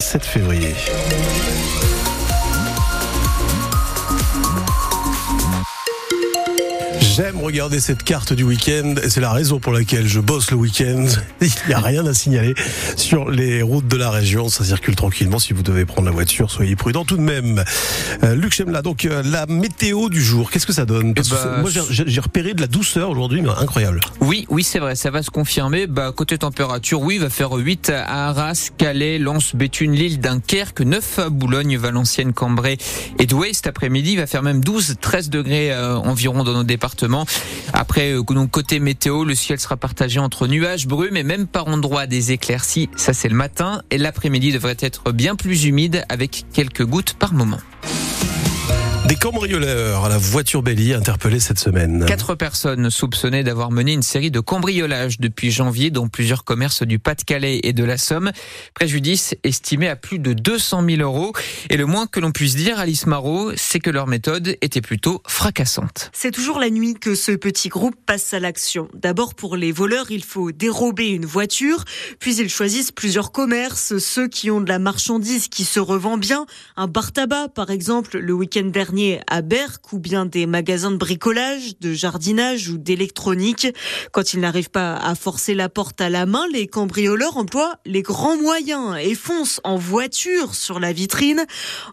7 février. J'aime regarder cette carte du week-end et c'est la raison pour laquelle je bosse le week-end. Il n'y a rien à signaler sur les routes de la région. Ça circule tranquillement. Si vous devez prendre la voiture, soyez prudent tout de même. Euh, Luc Chemla, donc euh, la météo du jour, qu'est-ce que ça donne? Parce que bah, c'est- Moi j'ai j'ai repéré de la douceur aujourd'hui, mais incroyable. Oui, oui, c'est vrai, ça va se confirmer. Bah, côté température, oui, il va faire 8 à Arras, Calais, Lens, Béthune, Lille, Dunkerque, 9 à Boulogne, Valenciennes, Cambrai et Douai. Cet après-midi, il va faire même 12, 13 degrés euh, environ dans nos départements. Après, euh, côté météo, le ciel sera partagé entre nuages, brumes et même par endroits des éclaircies. Ça, c'est le matin. Et l'après-midi devrait être bien plus humide avec quelques gouttes par moment. Des cambrioleurs à la voiture Belly interpellés cette semaine. Quatre personnes soupçonnées d'avoir mené une série de cambriolages depuis janvier dans plusieurs commerces du Pas-de-Calais et de la Somme. Préjudice estimé à plus de 200 000 euros. Et le moins que l'on puisse dire, Alice Marot, c'est que leur méthode était plutôt fracassante. C'est toujours la nuit que ce petit groupe passe à l'action. D'abord, pour les voleurs, il faut dérober une voiture, puis ils choisissent plusieurs commerces, ceux qui ont de la marchandise qui se revend bien, un bar tabac par exemple le week-end dernier à Berck, ou bien des magasins de bricolage, de jardinage ou d'électronique. Quand ils n'arrivent pas à forcer la porte à la main, les cambrioleurs emploient les grands moyens et foncent en voiture sur la vitrine.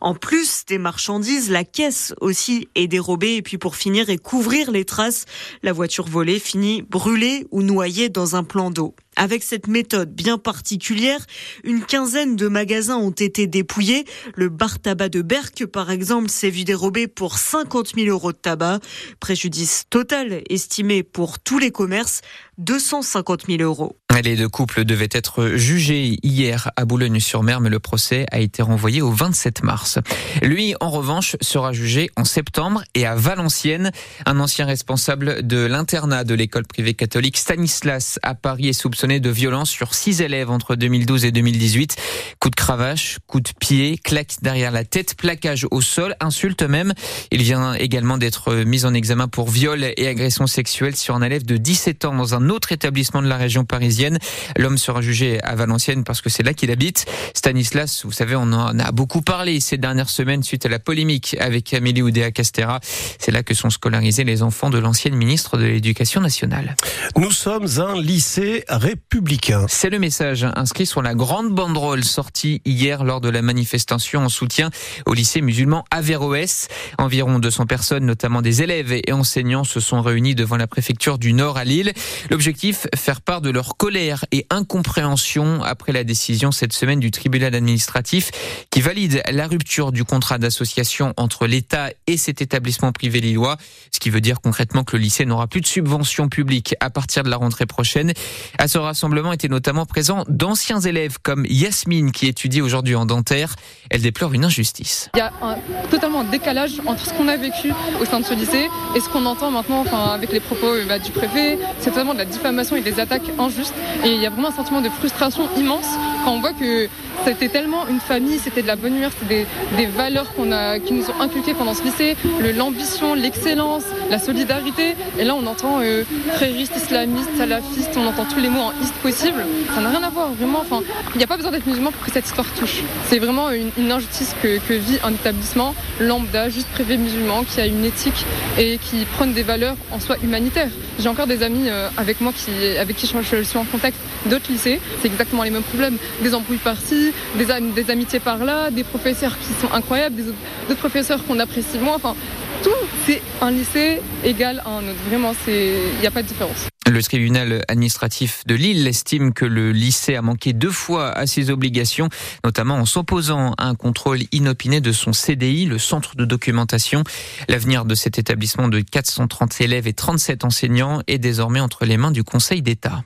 En plus des marchandises, la caisse aussi est dérobée et puis pour finir et couvrir les traces, la voiture volée finit brûlée ou noyée dans un plan d'eau. Avec cette méthode bien particulière, une quinzaine de magasins ont été dépouillés. Le bar tabac de Berck, par exemple, s'est vu dérobé pour 50 000 euros de tabac. Préjudice total estimé pour tous les commerces, 250 000 euros. Les deux couples devaient être jugés hier à Boulogne-sur-Mer, mais le procès a été renvoyé au 27 mars. Lui, en revanche, sera jugé en septembre et à Valenciennes. Un ancien responsable de l'internat de l'école privée catholique Stanislas à Paris est soupçonné de violence sur six élèves entre 2012 et 2018. Coup de cravache, coup de pied, claque derrière la tête, plaquage au sol, insulte même. Il vient également d'être mis en examen pour viol et agression sexuelle sur un élève de 17 ans dans un autre établissement de la région parisienne. L'homme sera jugé à Valenciennes parce que c'est là qu'il habite. Stanislas, vous savez, on en a beaucoup parlé ces dernières semaines suite à la polémique avec Amélie Oudéa-Castera. C'est là que sont scolarisés les enfants de l'ancienne ministre de l'Éducation nationale. Nous sommes un lycée républicain. C'est le message inscrit sur la grande banderole sortie hier lors de la manifestation en soutien au lycée musulman Averroès. Environ 200 personnes, notamment des élèves et enseignants, se sont réunis devant la préfecture du Nord à Lille. L'objectif, faire part de leur colère et incompréhension après la décision cette semaine du tribunal administratif qui valide la rupture du contrat d'association entre l'État et cet établissement privé lillois, ce qui veut dire concrètement que le lycée n'aura plus de subventions publiques à partir de la rentrée prochaine. À ce rassemblement étaient notamment présents d'anciens élèves comme Yasmine qui étudie aujourd'hui en dentaire. Elle déplore une injustice. Il y a un, totalement un décalage entre ce qu'on a vécu au sein de ce lycée et ce qu'on entend maintenant enfin, avec les propos euh, bah, du préfet. C'est totalement de la diffamation et des attaques injustes. Et il y a vraiment un sentiment de frustration immense quand on voit que c'était tellement une famille, c'était de la bonne humeur, c'était des, valeurs qu'on a, qui nous ont inculquées pendant ce lycée, l'ambition, l'excellence, la solidarité. Et là, on entend euh, frériste, islamiste, salafiste, on entend tous les mots en ist possible. Ça n'a rien à voir, vraiment. Enfin, il n'y a pas besoin d'être musulman pour que cette histoire touche. C'est vraiment une, injustice que, vit un établissement lambda, juste privé musulman, qui a une éthique et qui prône des valeurs en soi humanitaires. J'ai encore des amis euh, avec moi qui, avec qui je suis en contact d'autres lycées. C'est exactement les mêmes problèmes. Des embrouilles par-ci, des, am- des amitiés par-là, des professeurs qui sont incroyables, d'autres professeurs qu'on apprécie moins. Enfin, tout, c'est un lycée égal à un autre. Vraiment, c'est, il n'y a pas de différence. Le tribunal administratif de Lille estime que le lycée a manqué deux fois à ses obligations, notamment en s'opposant à un contrôle inopiné de son CDI, le centre de documentation. L'avenir de cet établissement de 430 élèves et 37 enseignants est désormais entre les mains du Conseil d'État.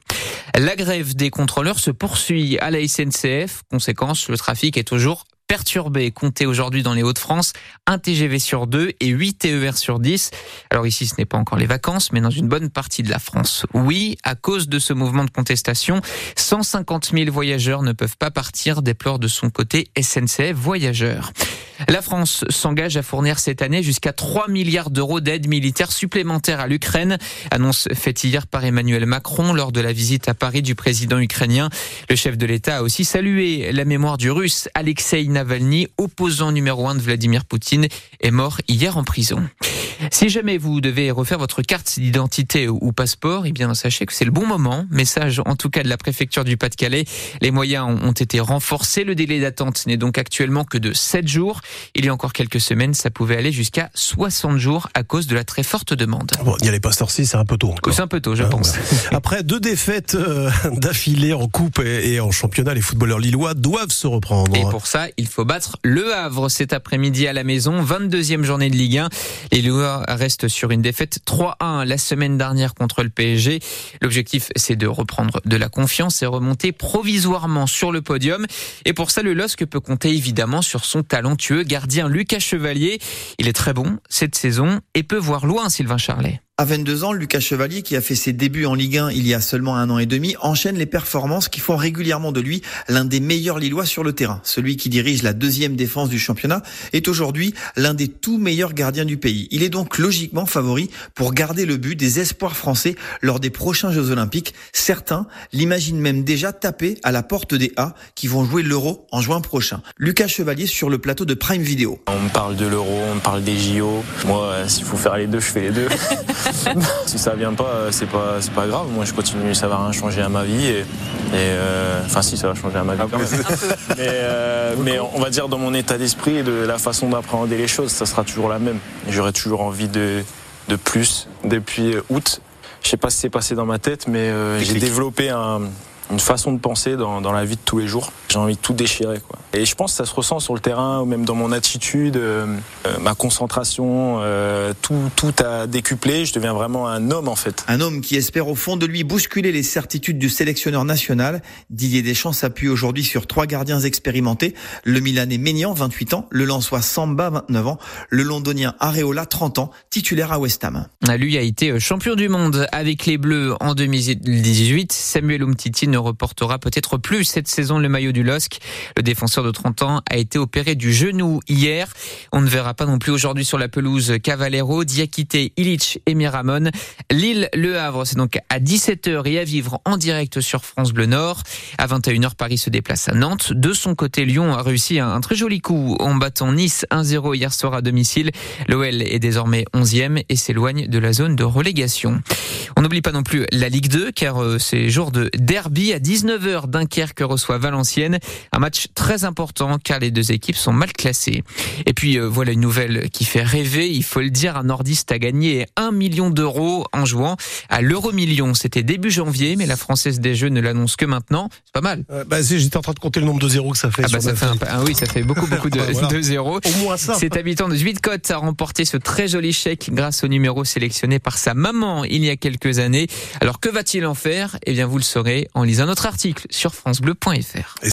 La grève des contrôleurs se poursuit à la SNCF. Conséquence, le trafic est toujours perturbé. Comptez aujourd'hui dans les Hauts-de-France un TGV sur deux et 8 TER sur 10. Alors ici, ce n'est pas encore les vacances, mais dans une bonne partie de la France. Oui, à cause de ce mouvement de contestation, 150 000 voyageurs ne peuvent pas partir, déplore de son côté SNCF Voyageurs. La France s'engage à fournir cette année jusqu'à 3 milliards d'euros d'aide militaire supplémentaire à l'Ukraine. Annonce faite hier par Emmanuel Macron lors de la visite à Paris du président ukrainien. Le chef de l'État a aussi salué la mémoire du russe Alexei Navalny, opposant numéro un de Vladimir Poutine, est mort hier en prison. Si jamais vous devez refaire votre carte d'identité ou passeport, eh bien sachez que c'est le bon moment. Message en tout cas de la préfecture du Pas-de-Calais. Les moyens ont été renforcés. Le délai d'attente n'est donc actuellement que de 7 jours. Il y a encore quelques semaines, ça pouvait aller jusqu'à 60 jours à cause de la très forte demande. Bon, il y a les pasteurs c'est un peu tôt. C'est un peu tôt, je ah, pense. Après deux défaites euh, d'affilée en coupe et en championnat, les footballeurs lillois doivent se reprendre. Et pour ça, il faut battre Le Havre cet après-midi à la maison, 22e journée de Ligue 1. Les Lillois restent sur une défaite 3-1 la semaine dernière contre le PSG. L'objectif, c'est de reprendre de la confiance et remonter provisoirement sur le podium. Et pour ça, le LOSC peut compter évidemment sur son talentueux gardien Lucas Chevalier. Il est très bon cette saison et peut voir loin Sylvain Charlet. À 22 ans, Lucas Chevalier, qui a fait ses débuts en Ligue 1 il y a seulement un an et demi, enchaîne les performances qui font régulièrement de lui l'un des meilleurs Lillois sur le terrain. Celui qui dirige la deuxième défense du championnat est aujourd'hui l'un des tout meilleurs gardiens du pays. Il est donc logiquement favori pour garder le but des espoirs français lors des prochains Jeux Olympiques. Certains l'imaginent même déjà taper à la porte des A qui vont jouer l'Euro en juin prochain. Lucas Chevalier sur le plateau de Prime Video. On me parle de l'Euro, on me parle des JO. Moi, s'il faut faire les deux, je fais les deux. si ça vient pas, euh, c'est pas, c'est pas grave. Moi, je continue, ça va rien changer à ma vie. Et, euh, enfin, si, ça va changer à ma vie quand même. Euh, mais, on va dire dans mon état d'esprit et de la façon d'appréhender les choses, ça sera toujours la même. J'aurai toujours envie de, de plus. Depuis août, je sais pas ce qui s'est passé dans ma tête, mais j'ai développé un, une façon de penser dans, dans, la vie de tous les jours. J'ai envie de tout déchirer. Quoi. Et je pense que ça se ressent sur le terrain, ou même dans mon attitude, euh, euh, ma concentration, euh, tout, tout a décuplé. Je deviens vraiment un homme en fait. Un homme qui espère au fond de lui bousculer les certitudes du sélectionneur national. Didier Deschamps s'appuie aujourd'hui sur trois gardiens expérimentés. Le Milanais Ménian, 28 ans, le Lensois Samba, 29 ans, le Londonien Areola, 30 ans, titulaire à West Ham. Lui a été champion du monde avec les Bleus en 2018. Samuel Umtiti ne reportera peut-être plus cette saison le maillot du LOSC. Le défenseur de 30 ans a été opéré du genou hier. On ne verra pas non plus aujourd'hui sur la pelouse Cavallero, Diakité, Illich et Miramon. Lille-Le Havre, c'est donc à 17h et à vivre en direct sur France Bleu Nord. À 21h, Paris se déplace à Nantes. De son côté, Lyon a réussi un très joli coup en battant Nice 1-0 hier soir à domicile. L'OL est désormais 11e et s'éloigne de la zone de relégation. On n'oublie pas non plus la Ligue 2 car euh, c'est jour de derby à 19h. Dunkerque reçoit Valenciennes. Un match très important car les deux équipes sont mal classées. Et puis euh, voilà une nouvelle qui fait rêver. Il faut le dire, un nordiste a gagné 1 million d'euros en jouant à l'euro million. C'était début janvier, mais la Française des Jeux ne l'annonce que maintenant. C'est pas mal. Euh, bah, J'étais en train de compter le nombre de zéros que ça fait. Ah bah ça fait un, ah oui, ça fait beaucoup beaucoup de, de zéros. Au moins ça. Cet habitant de Zuidcote a remporté ce très joli chèque grâce au numéro sélectionné par sa maman il y a quelques années. Alors que va-t-il en faire? Eh bien, vous le saurez en lisant notre article sur francebleu.fr.